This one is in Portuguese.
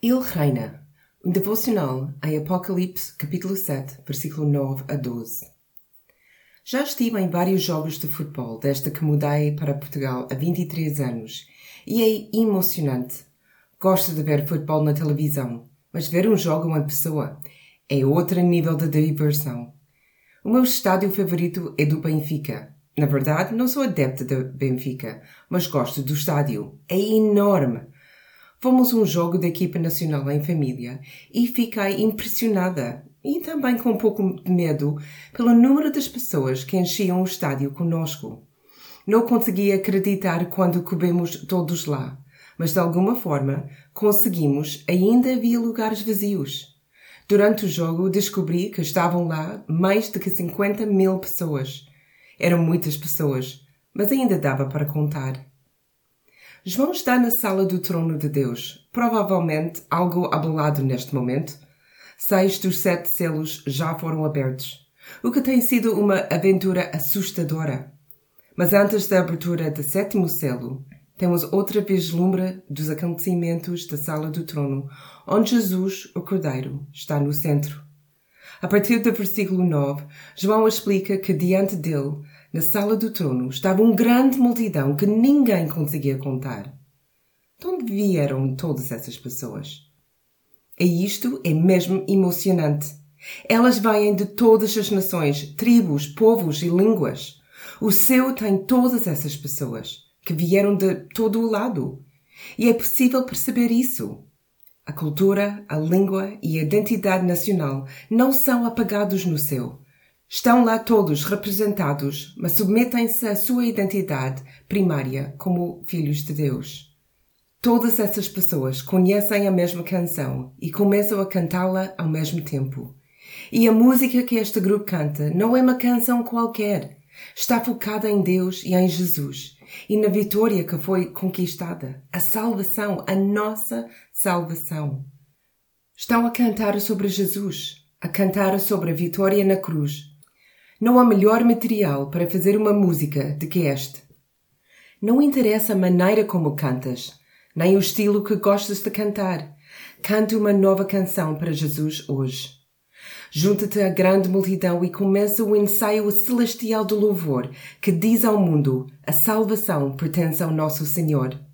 Ele reina. Um devocional em Apocalipse, capítulo 7, versículo 9 a 12. Já estive em vários jogos de futebol desde que mudei para Portugal há 23 anos e é emocionante. Gosto de ver futebol na televisão, mas ver um jogo em pessoa é outro nível de diversão. O meu estádio favorito é do Benfica. Na verdade, não sou adepta do Benfica, mas gosto do estádio. É enorme Fomos um jogo da equipa nacional em família e fiquei impressionada e também com um pouco de medo pelo número das pessoas que enchiam o estádio conosco. Não conseguia acreditar quando coubemos todos lá, mas de alguma forma conseguimos, ainda havia lugares vazios. Durante o jogo descobri que estavam lá mais de 50 mil pessoas. Eram muitas pessoas, mas ainda dava para contar. João está na sala do trono de Deus, provavelmente algo abalado neste momento. Seis dos sete selos já foram abertos, o que tem sido uma aventura assustadora. Mas antes da abertura do sétimo selo, temos outra vislumbre dos acontecimentos da sala do trono, onde Jesus, o Cordeiro, está no centro. A partir do versículo 9, João explica que diante dele na sala do trono estava uma grande multidão que ninguém conseguia contar. De onde vieram todas essas pessoas? E isto é mesmo emocionante. Elas vêm de todas as nações, tribos, povos e línguas. O céu tem todas essas pessoas que vieram de todo o lado. E é possível perceber isso. A cultura, a língua e a identidade nacional não são apagados no céu. Estão lá todos representados, mas submetem-se à sua identidade primária como filhos de Deus. Todas essas pessoas conhecem a mesma canção e começam a cantá-la ao mesmo tempo. E a música que este grupo canta não é uma canção qualquer. Está focada em Deus e em Jesus e na vitória que foi conquistada, a salvação, a nossa salvação. Estão a cantar sobre Jesus, a cantar sobre a vitória na cruz, não há melhor material para fazer uma música do que este. Não interessa a maneira como cantas, nem o estilo que gostas de cantar. Cante uma nova canção para Jesus hoje. Junta-te à grande multidão e começa o ensaio celestial do louvor que diz ao mundo: a salvação pertence ao nosso Senhor.